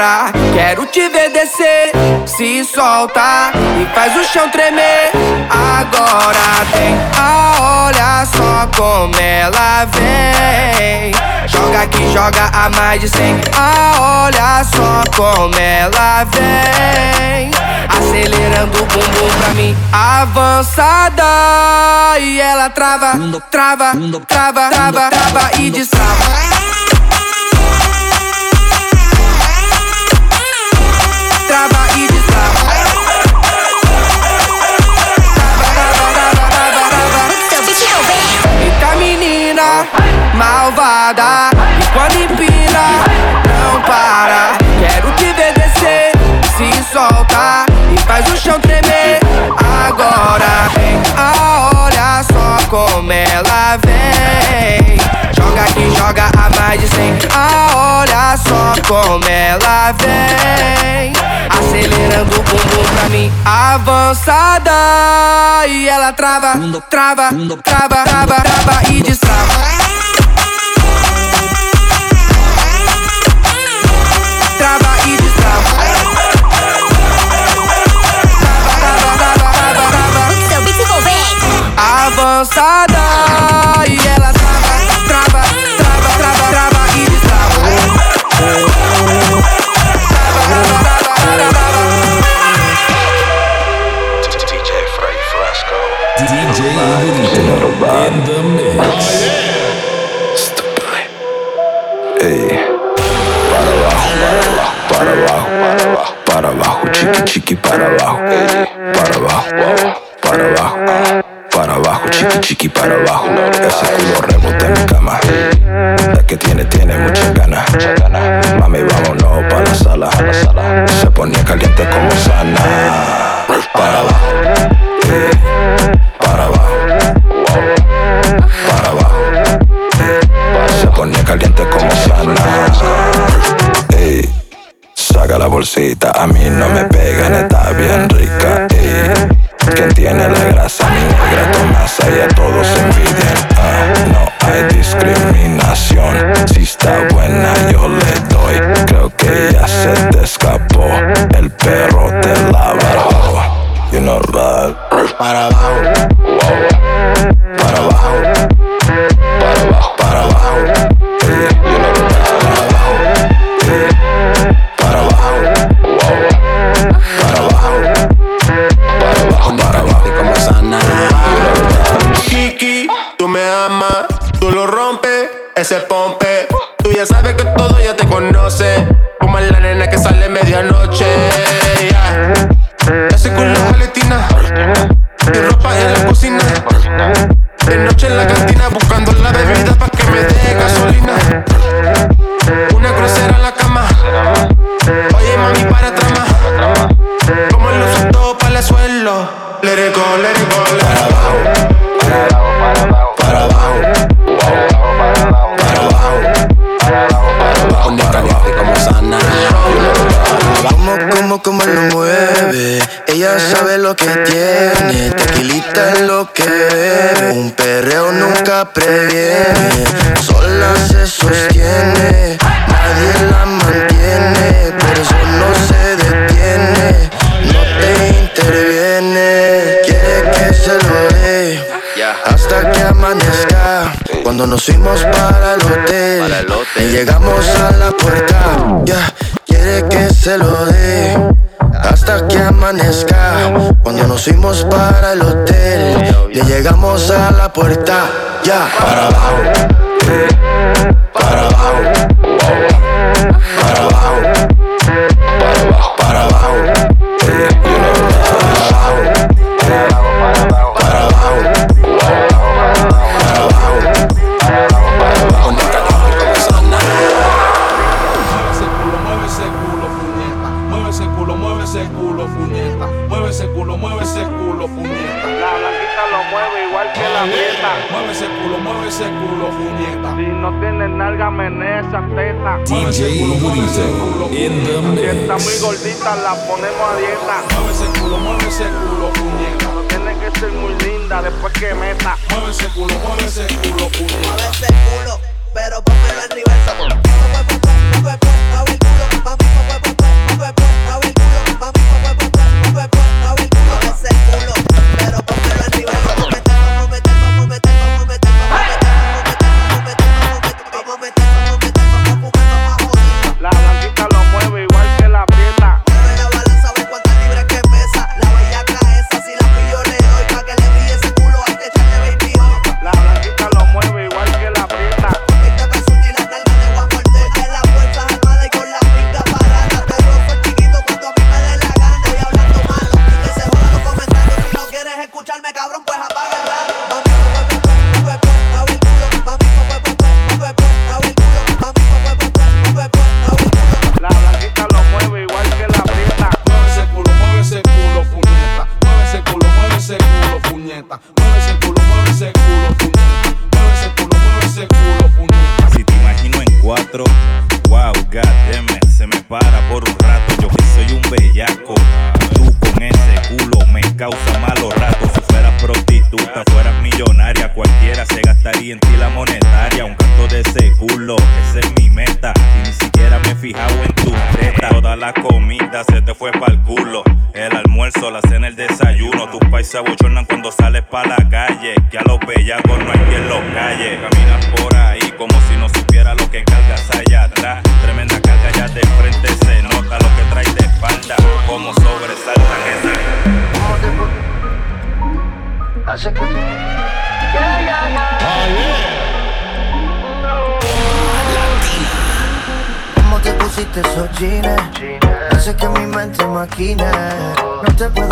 parar. Quero te ver descer, se soltar e faz o chão tremer. Agora vem, a olha só como ela vem. Joga que joga a mais de 100. A ah, olha só como ela vem. Acelerando o bumbum pra mim. Avançada e ela trava, trava, trava, trava, trava e destrava. malvada. E quando empina, não para. Quero te ver descer, se soltar e faz o chão tremer. Agora vem a hora, só como ela vem. Joga que joga a mais de 100. A hora, só como ela vem. Acelerando o bumbum pra mim, avançada. E ela trava, trava, trava, trava, trava e destrava. avançada. E ela como lo mueve. Ella sabe lo que tiene, tequilita es lo que bebe. Un perreo nunca previene, sola se sostiene. Nadie la mantiene, pero eso no se detiene. No te interviene, quiere que se lo dé hasta que amanezca. Cuando nos fuimos para el hotel, para llegamos a la puerta, ya quiere que se lo dé hasta que amanezca. Cuando nos fuimos para el hotel, y llegamos a la puerta, ya para abajo, para abajo. Sálgame en esa teta. DJ está muy gordita, la ponemos a dieta. Mueve ese culo, mueve ese culo, puñeta. Tiene que ser muy linda después que meta. Mueve ese culo, mueve ese culo, puñeta. Mueve ese culo, pero en reversa. Mueve, mueve, mueve el culo, mueve, mueve, mueve, mueve. escucharme, cabrón.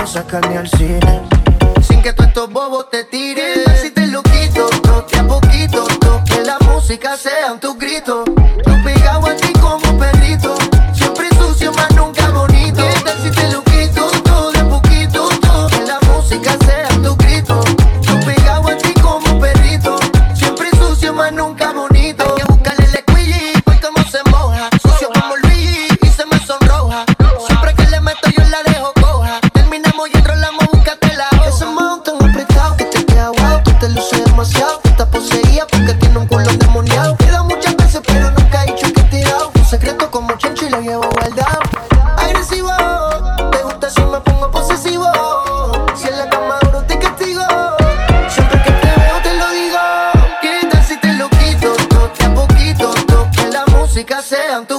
sacan ni al cine. sento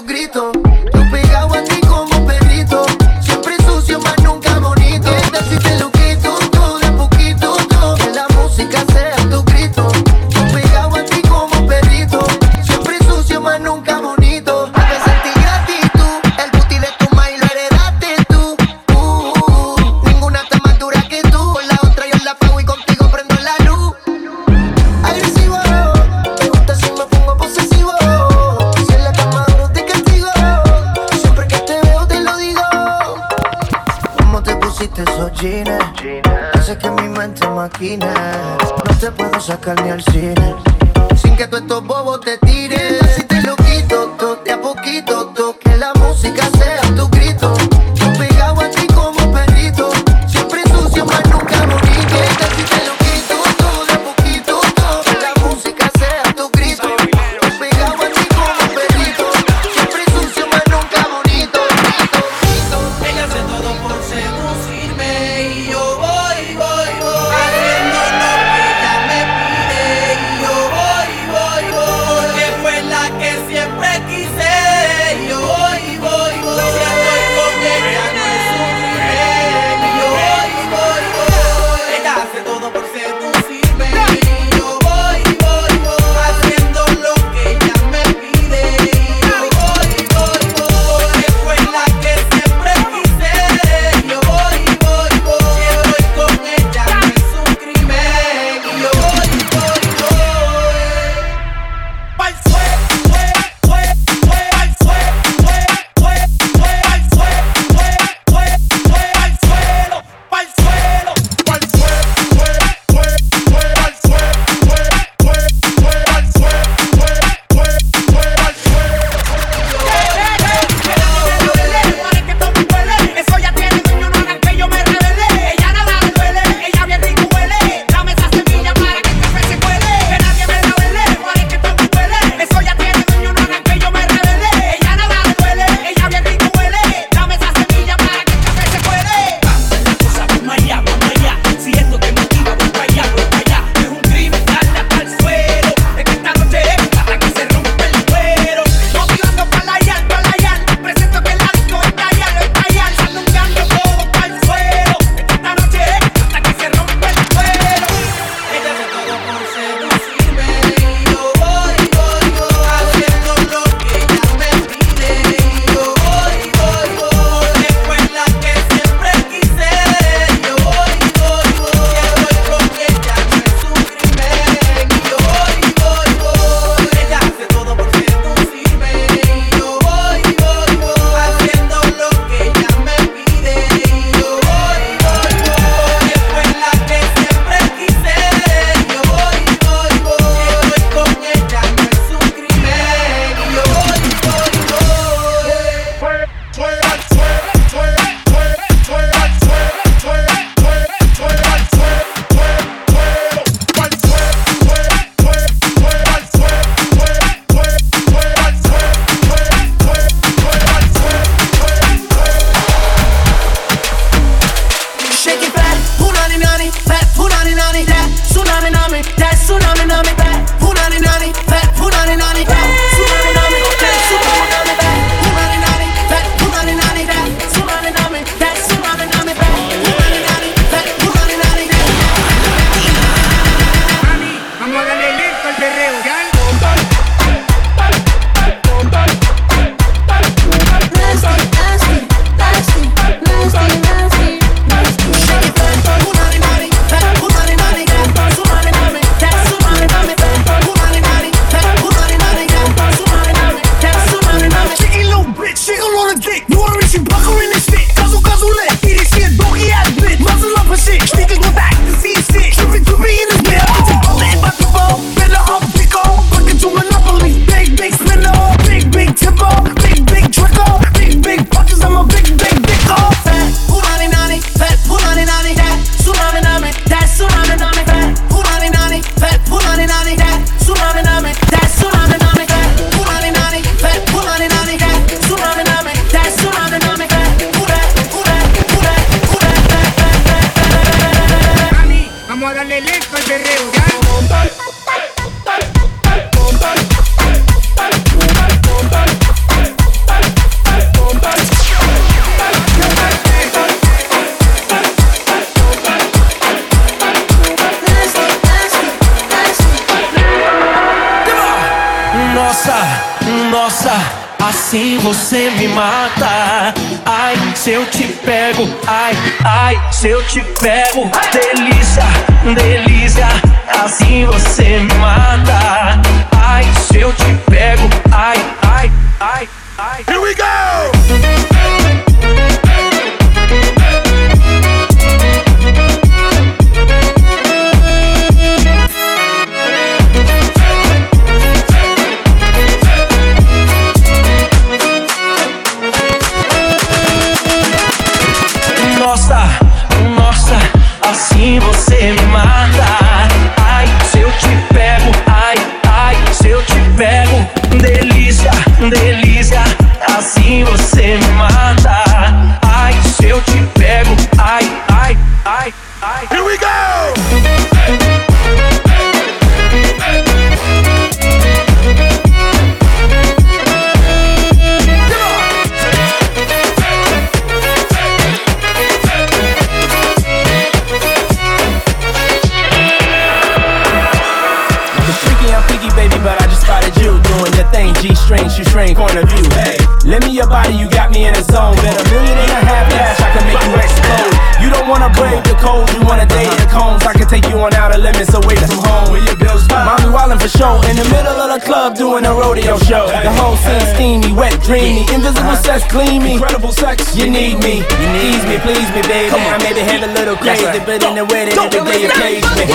show. In the middle of the club doing a rodeo show. The whole scene steamy, wet, dreamy. Invisible uh-huh. sex gleamy. Incredible sex. You need me. You need me, please me, baby. I may be head a little crazy, but in the way that every day you please me.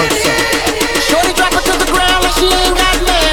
Shorty drop it to the ground like she ain't got manners.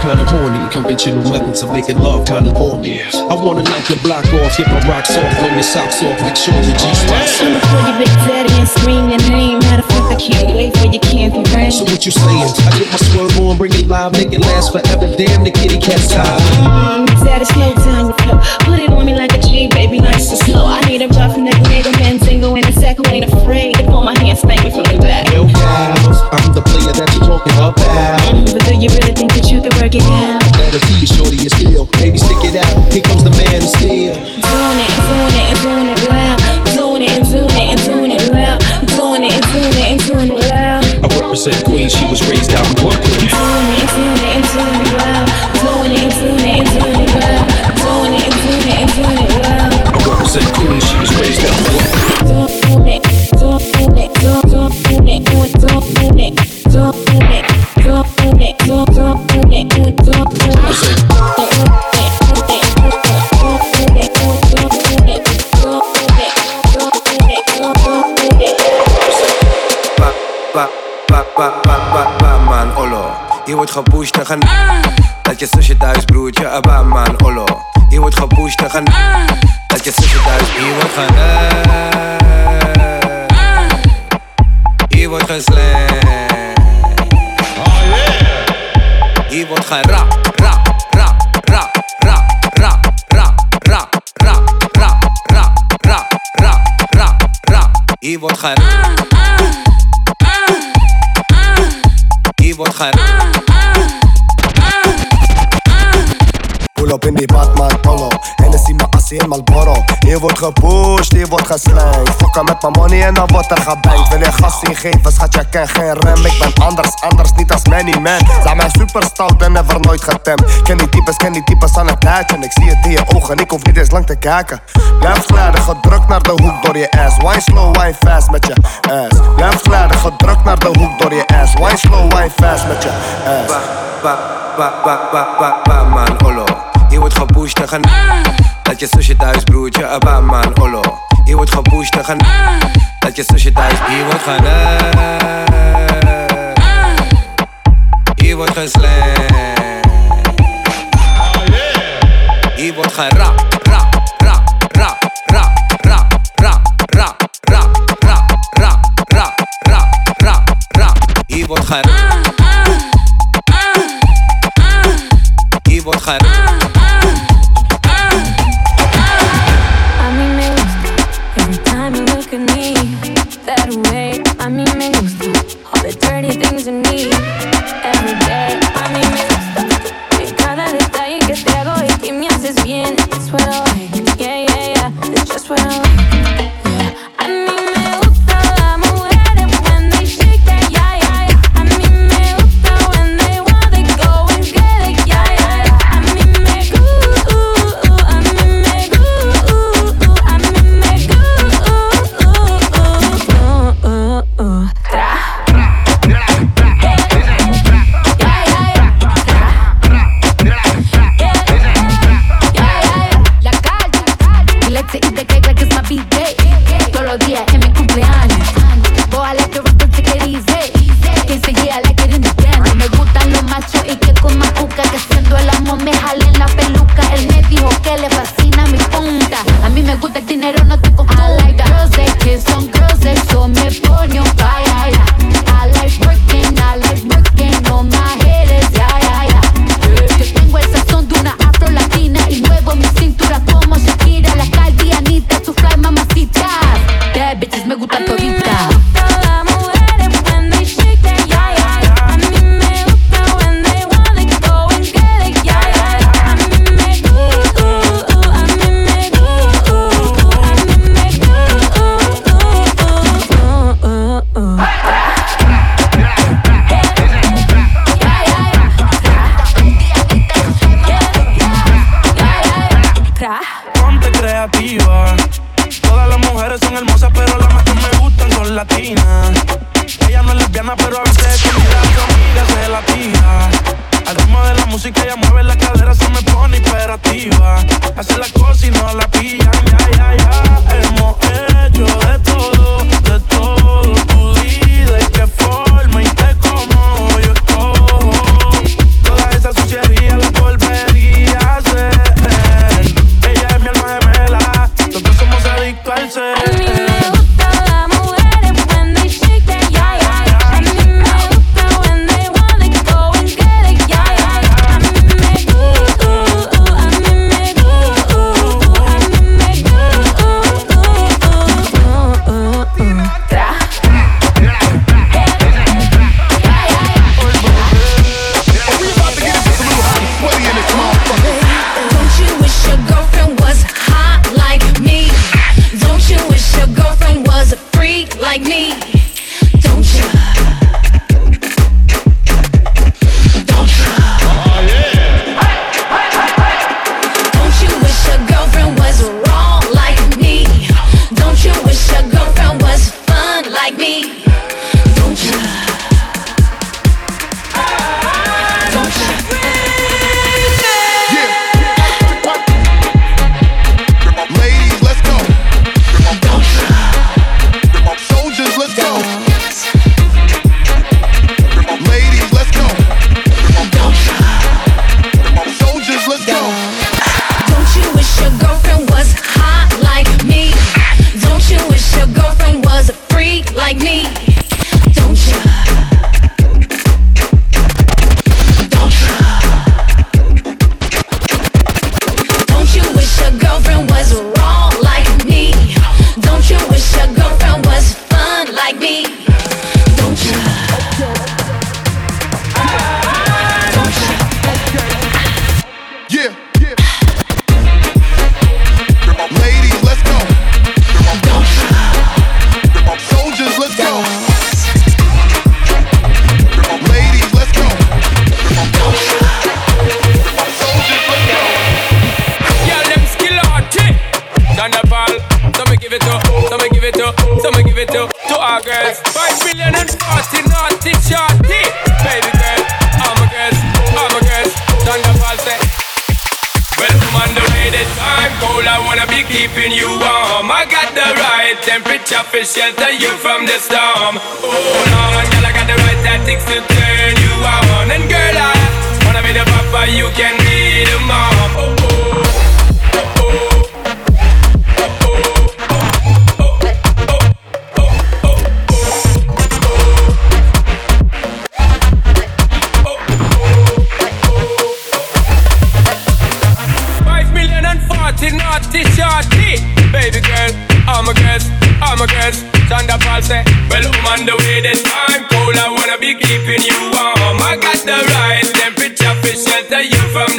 Kinda horny. Conventional methods of making love kinda horny. I wanna knock your block off, get my rocks off, blow your socks off, make sure the G-spots I'ma call you Big Daddy and scream your name. Matter of fact, I can't wait for your candy rain. So what you saying? I get my swerve on, bring it live, make it last forever. Damn, the kitty cat's tired. Mm, Daddy, slow down your flow. Put it on me like a G, baby, nice and slow. I need a rough neck nigga, man, single in a sack who ain't afraid to pull my hand, spank me from the back. Yo, pals, I'm the player that you're talking about. Mm, But do you really think that you can work it out? Let her see you, shorty, is still. Baby, stick it out. Here comes the man of steel. Doing it, doing it, and doing it loud. Doing it, and doing it, and doing it loud. Doing it, and doing it, and doing it loud. I represent Queens, she was raised out in Brooklyn. Doing it, and doing it, and doing it loud. Doing it, and doing it, and doing it loud. Doing it, and doing it, and doing it loud said cool and she was raised that I said, Je wordt gepusht naar gaan Dat je zusje thuis broertje, abba man, olo Je wordt gepusht naar gaan Herkes ısıtar Ivo Khaler Ivo Khazlan Oh yeah Ivo Khara Ra Ra Ra Ra Ra Ra Ra Ra Ra Ra Ra Ra Ra Ra Ivo Khara Ivo Khara Pull up in the Batman polo Hennessy my in Malboro Hier wordt gepusht, hier wordt geslankt Fokken met mijn money en dan wordt er gebankt. Wil je gas ingeven, schat, je ken geen rem. Ik ben anders, anders, niet als Manny Man. Zijn mij super stout en never nooit getemd. Ken die types, ken die types aan het tijdje En ik zie het in je ogen, ik hoef niet eens lang te kijken. Blijf glijden, gedrukt naar de hoek door je ass. Wine slow, wine fast met je ass? Blijf glijden, gedrukt naar de hoek door je ass. Wine slow, wine fast met je ass? Ba, ba, ba, ba, ba, ba, man, olo. Je wordt gepusht te gaan. Dat je sushi thuis broertje, abba man, olo Hier wordt gepusht en gaan Dat je sushi thuis, hier wordt gaan Hier wordt geslamd Hier wordt gerap, rap, rap, rap, rap, rap, rap, rap, rap, rap, rap, rap, rap, rap, ah, Hier wordt gerap Hier wordt gerap kids on girls, they saw me. Right temperature for shelter you from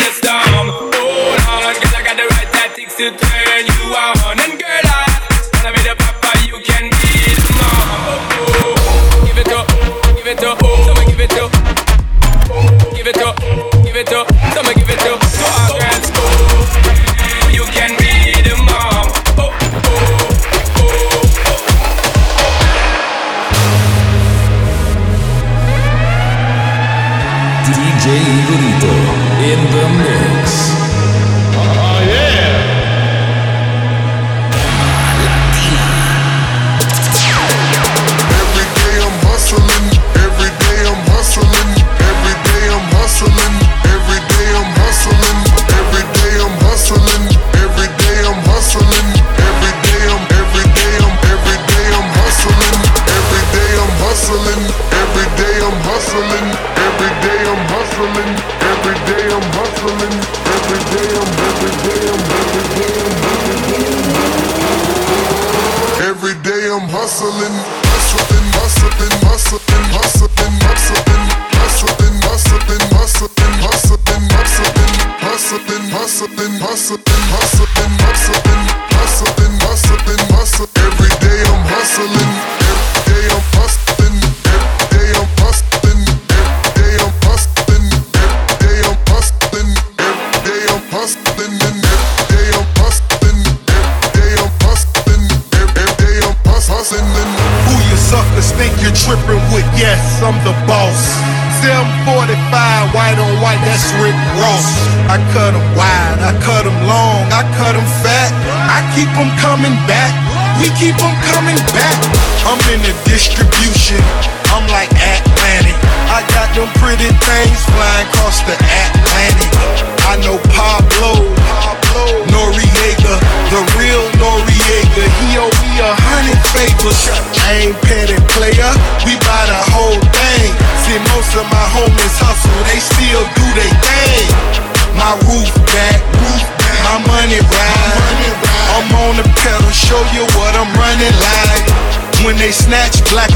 snatch black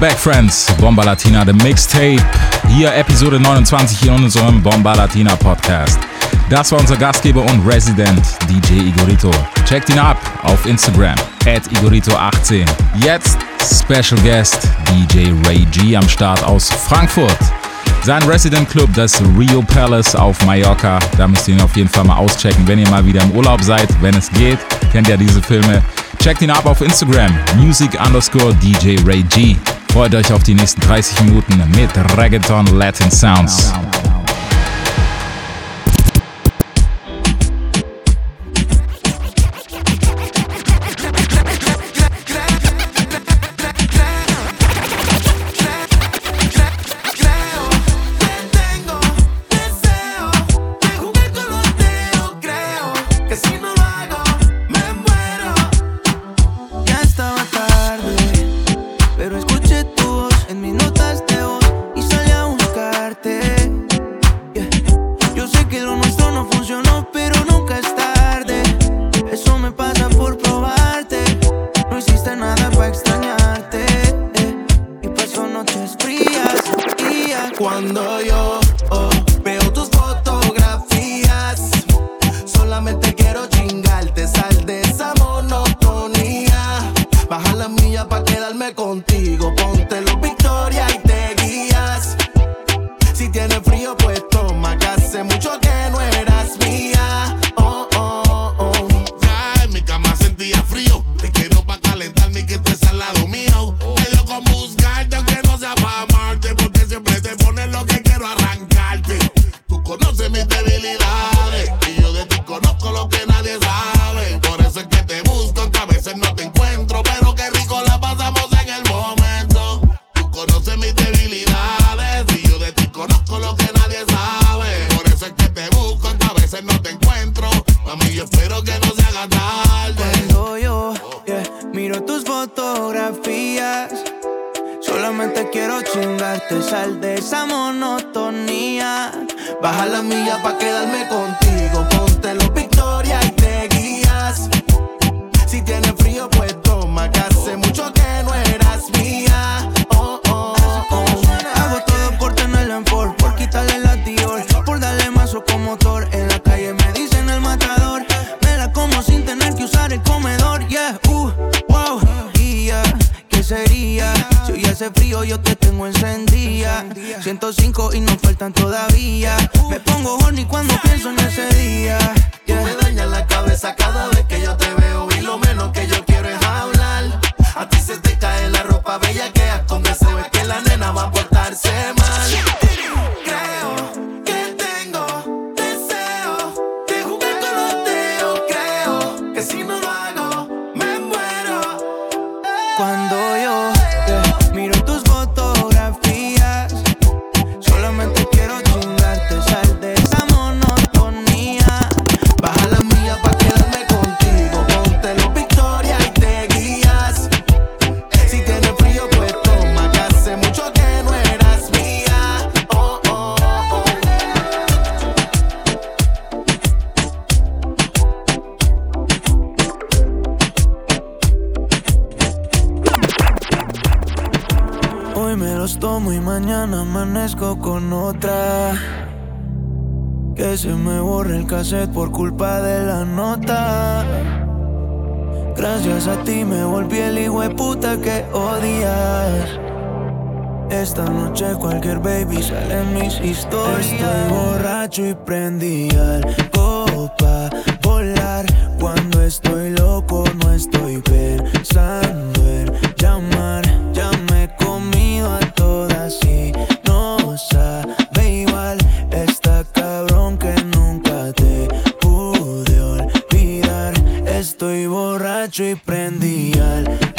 Back, friends. Bomba Latina, The Mixtape. Hier Episode 29 hier in unserem Bomba Latina Podcast. Das war unser Gastgeber und Resident DJ Igorito. Checkt ihn ab auf Instagram at Igorito18. Jetzt Special Guest DJ Ray G am Start aus Frankfurt. Sein Resident Club, das Rio Palace auf Mallorca. Da müsst ihr ihn auf jeden Fall mal auschecken, wenn ihr mal wieder im Urlaub seid, wenn es geht. Kennt ihr diese Filme. Checkt ihn ab auf Instagram, music underscore DJ Ray G. Freut euch auf die nächsten 30 Minuten mit Reggaeton Latin Sounds. En la calle me dicen el matador. Me la como sin tener que usar el comedor. Yeah, uh, wow. Y yeah, ¿qué sería? Si hoy hace frío, yo te tengo encendida. 105 y no faltan todavía. Me pongo horny cuando pienso en ese día. Yeah. Tú me dañas la cabeza cada vez que yo te veo. Y lo menos que yo quiero es hablar. A ti se te cae la ropa bella que con deseo. Es que la nena va a portarse mal. Amanezco con otra. Que se me borre el cassette por culpa de la nota. Gracias a ti me volví el hijo de puta que odias. Esta noche cualquier baby sale en mis historias. Estoy borracho y prendí algo pa' volar. Cuando estoy loco no estoy pensando y prendí algo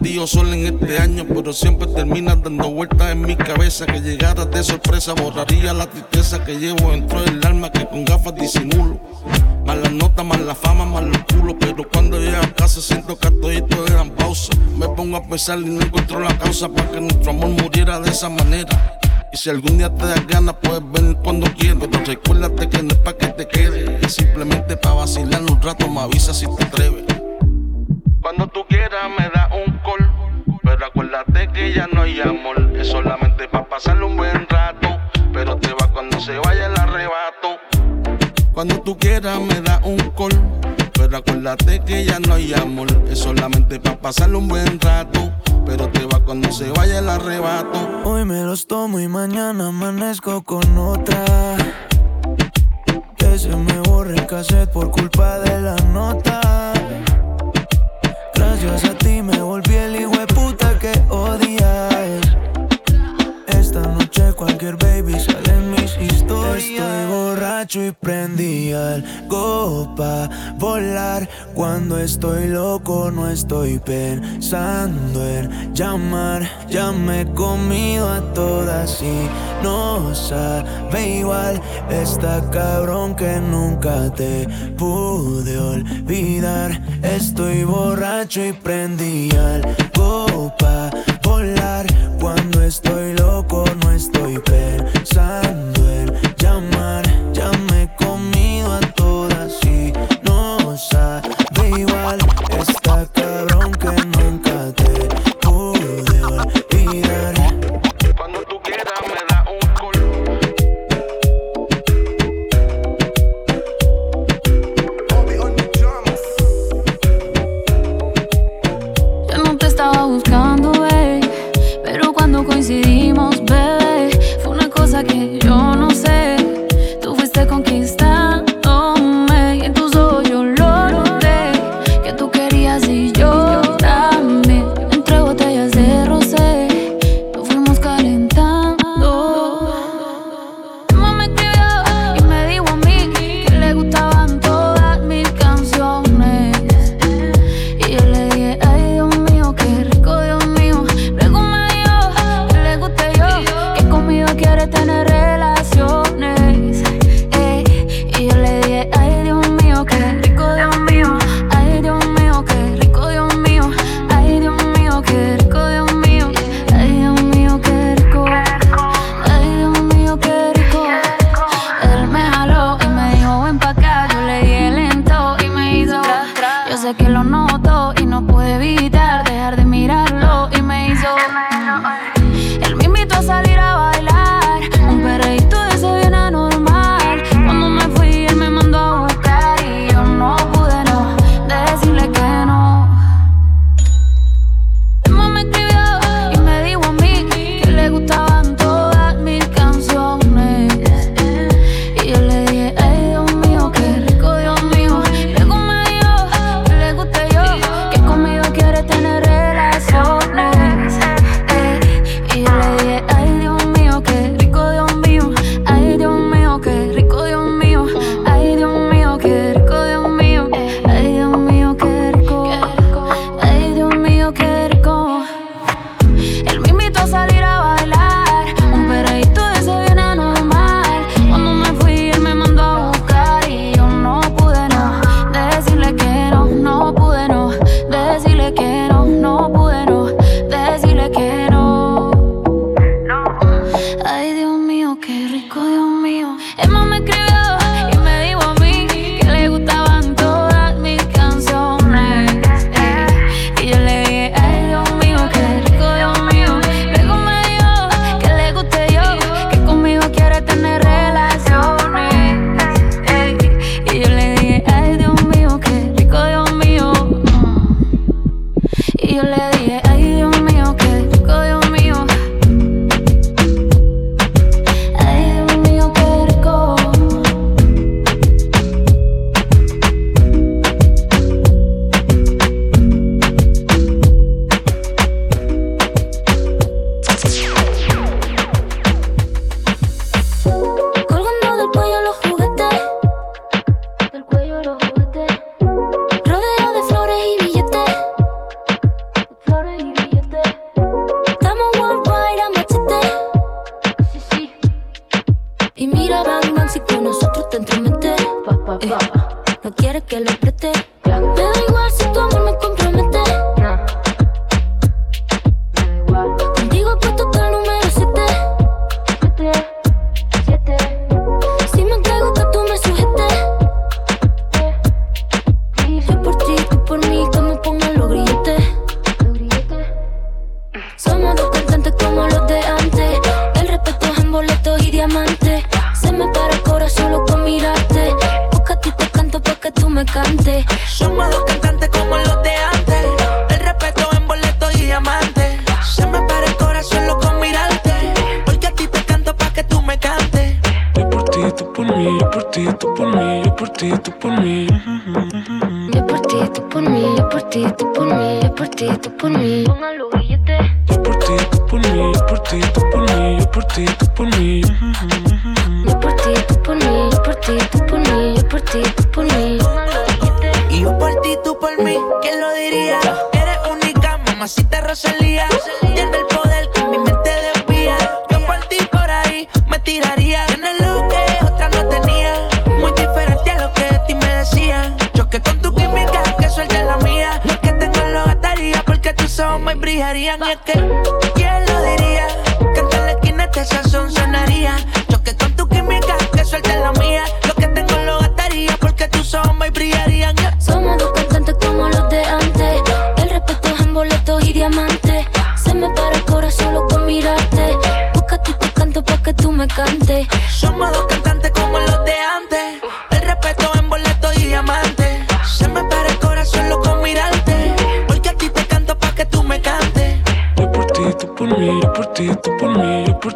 cuántas le he metido solo en este año. Pero siempre termina dando vueltas en mi cabeza. Que llegara de sorpresa, borraría la tristeza que llevo dentro del alma que con gafas disimulo. Más las notas, más la fama, más los culos. Pero cuando llego a casa siento que todo eran pausa. Me pongo a pensar y no encuentro la causa para que nuestro amor muriera de esa manera. Y si algún día te das ganas, puedes venir cuando quieras. Pero recuérdate que no es pa' que te quedes, es simplemente pa' vacilar un rato. Me avisa si te atreves. Cuando tú quieras, me da un. Pero acuérdate que ya no hay amor, es solamente pa' pasarle un buen rato. Pero te va cuando se vaya el arrebato. Cuando tú quieras, me da un call. Pero acuérdate que ya no hay amor, es solamente pa' pasarle un buen rato. Pero te va cuando se vaya el arrebato. Hoy me los tomo y mañana amanezco con otra. Que se me borre el cassette por culpa de la nota. Gracias a ti me volví el puta que odias. Cualquier baby sale en mis historias. Estoy borracho y prendí algo pa' volar. Cuando estoy loco no estoy pensando en llamar. Ya me he comido a todas y no sabe igual. Está cabrón que nunca te pude olvidar. Estoy borracho y prendí algo pa' Cuando estoy loco no estoy pensando en yo por ti, tú por mí. Pongan los billetes. Yo por ti, tú por mí, yo por ti, tú por mí, yo por ti, tú por mí. Yo por ti, tú por mí, yo por ti, tú por mí, yo por ti, tú por mí. Y yo por ti, tú por mí, ¿quién lo diría? Eres única, mamacita Rosalía. Me brillarían. Y es que, ¿quién lo diría? Que en la esquina este sazón sonaría. Choque con tu química, que suelte la mía. Lo que tengo lo gastaría porque tus ojos me brillarían. Somos dos cantantes como los de antes. El respeto es en boletos y diamantes. Se me para el corazón solo con mirarte. Busca te canto pa' que tú me cantes. Somos dos cantantes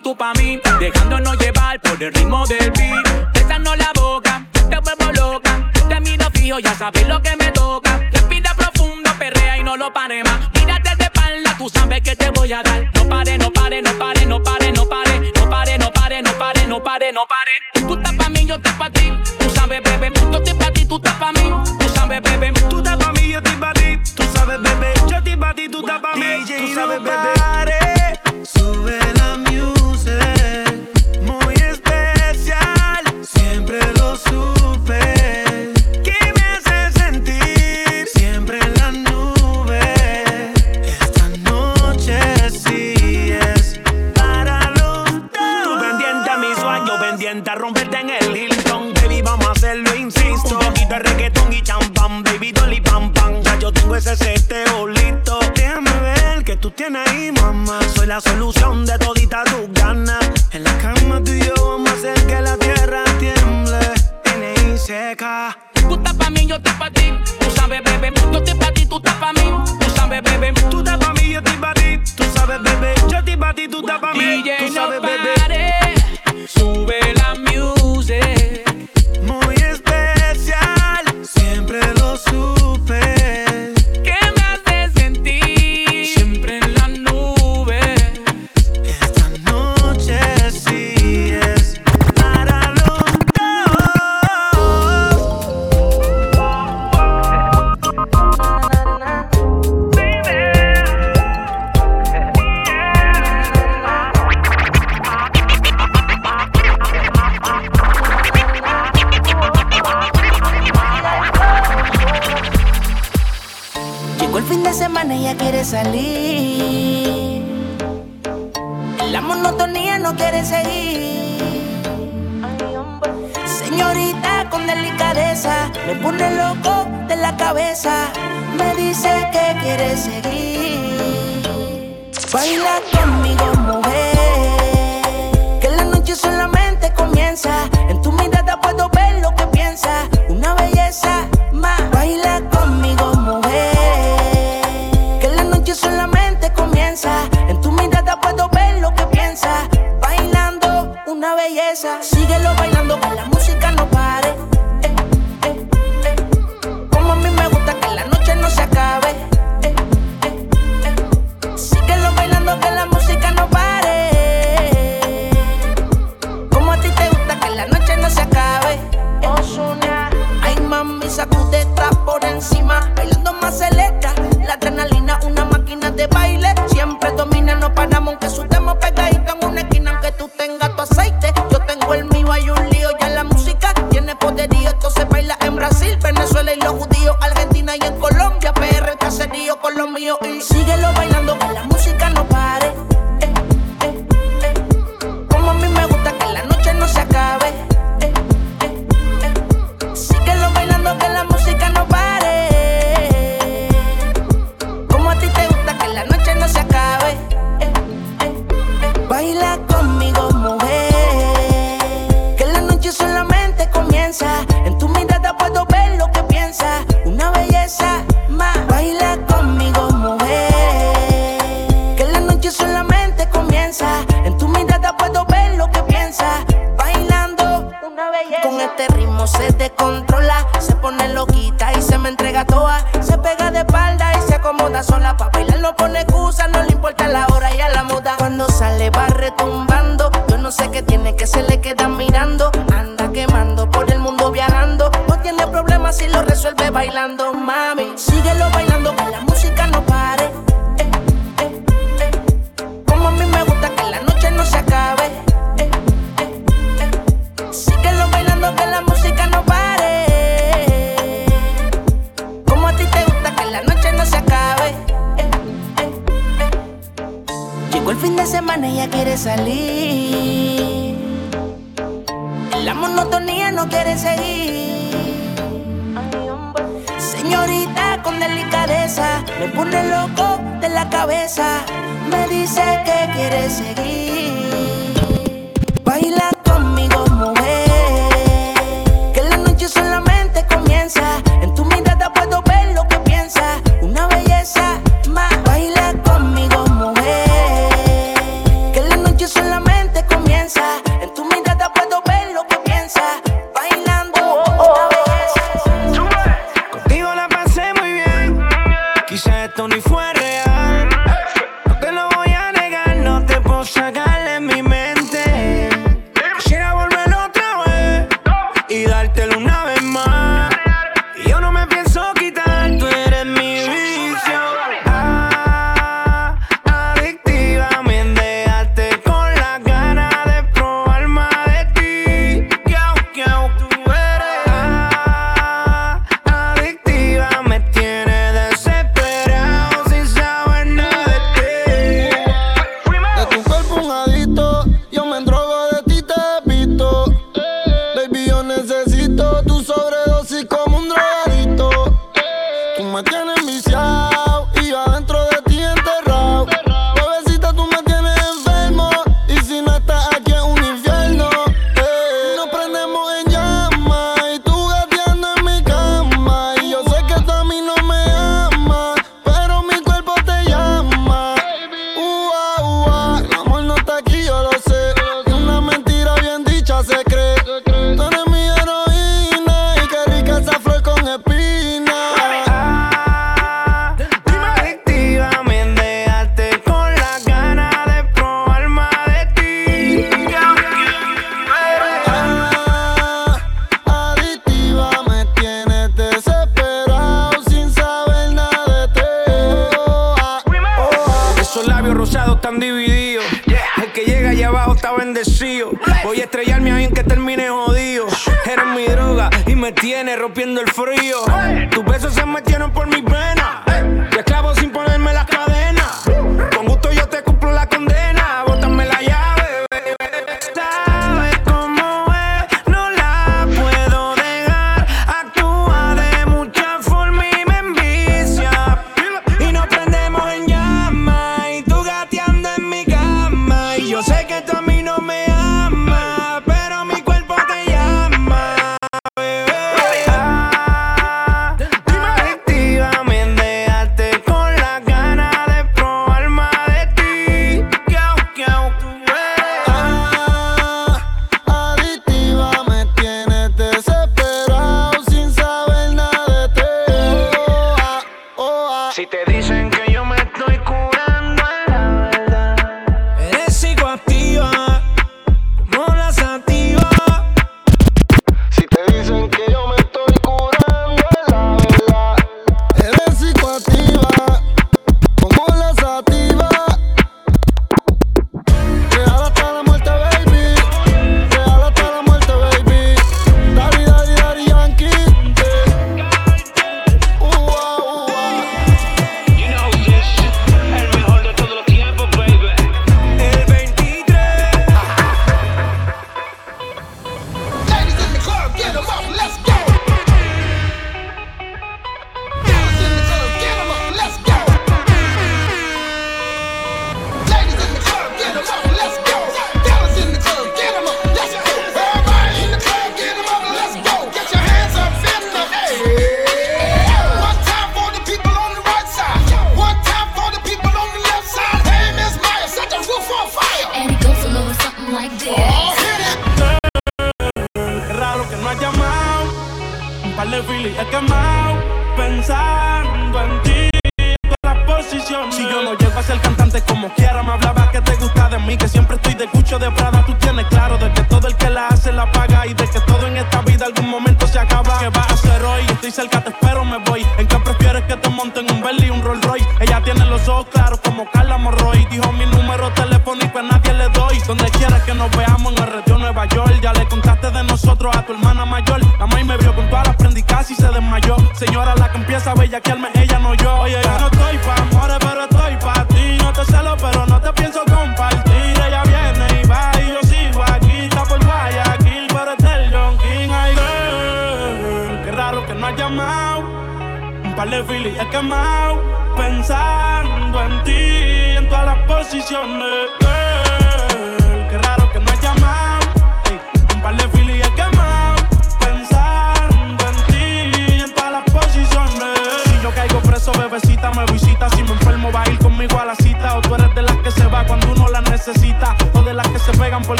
tú pa' mí, dejándonos llevar por el ritmo del beat. Besando la boca, te vuelvo loca. Te miro fijo, ya sabes lo que me toca. Respira profundo, perrea y no lo pare más. Mírate de espalda, tú sabes que te voy a dar. No pare, no pare, no pare, no pare, no pare. No pare, no pare, no pare, no pare, no pare. Tú estás pa' mí, yo estoy pa' ti. Tú sabes, bebé, yo estoy pa' ti, tú estás pa' mí. Tú sabes, bebé, Tú estás pa' mí, yo estoy pa' ti. Tú sabes, bebé. Yo estoy pa' ti, tú estás pa' mí. Tú sabes, bebé. la solución de todo. El fin de semana ella quiere salir. La monotonía no quiere seguir. Señorita con delicadeza, me pone loco de la cabeza. Me dice que quiere seguir. Baila conmigo, mujer. Que la noche solamente comienza. En tu mirada puedo ver lo que piensa. Una belleza más. Baila conmigo, cabeza. Síguelo tumbando. Yo no sé qué tiene que se le queda mirando. Anda quemando por el mundo viajando. No tiene problemas si lo resuelve bailando.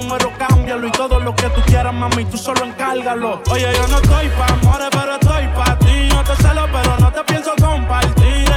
número cámbialo y todo lo que tú quieras, mami, tú solo encárgalo. Oye, yo no estoy pa' amores, pero estoy pa' ti. No te celo, pero no te pienso compartir.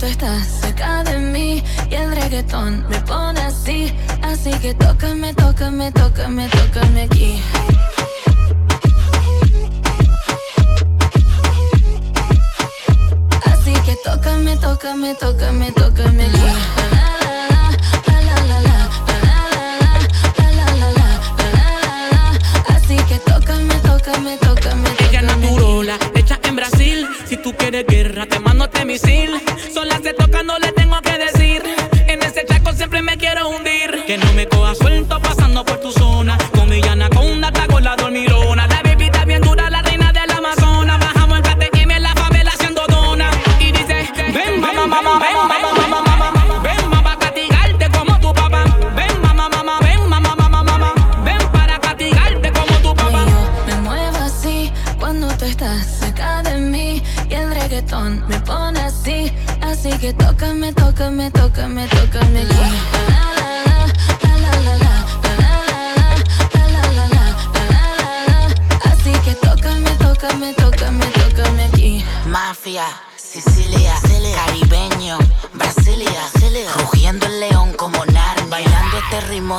Tú estás cerca de mí y el reggaetón me pone así. Así que tócame, tócame, tócame, tócame aquí. Así que tócame, tócame, tócame, tócame aquí. Así que Tócame, tócame, tócame. Ella naturola, hecha en Brasil Tú quieres guerra, te mando este misil. Sola se toca, no le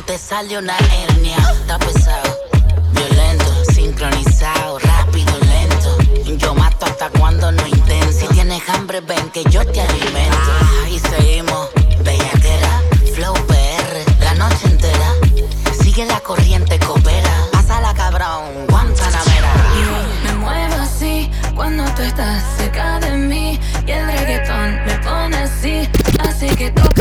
te sale una hernia. Está pesado, violento, sincronizado, rápido, lento. Yo mato hasta cuando no intento. Si tienes hambre, ven que yo te alimento. Y seguimos, bellaquera, flow PR, la noche entera. Sigue la corriente, coopera. Pásala, cabrón, guantanamera. Me muevo así cuando tú estás cerca de mí. Y el reggaetón me pone así, así que toca.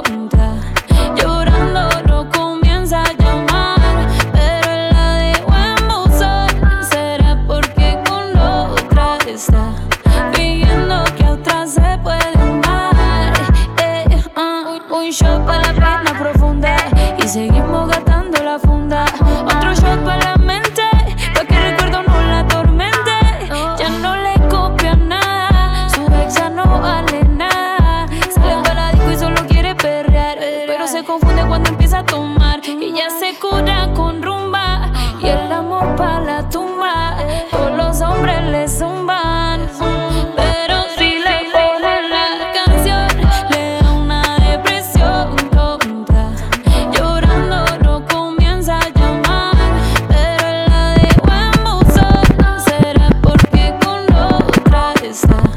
is that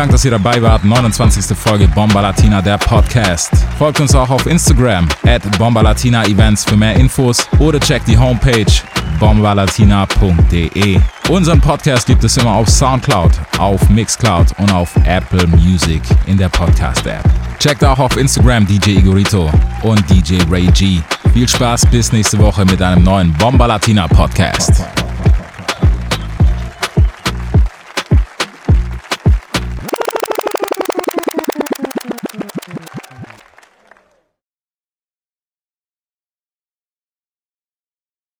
Dank, dass ihr dabei wart. 29. Folge Bomba Latina, der Podcast. Folgt uns auch auf Instagram at Bomba Latina Events für mehr Infos oder checkt die Homepage bombalatina.de. Unseren Podcast gibt es immer auf Soundcloud, auf Mixcloud und auf Apple Music in der Podcast-App. Checkt auch auf Instagram DJ Igorito und DJ Ray G. Viel Spaß bis nächste Woche mit einem neuen Bomba Latina Podcast.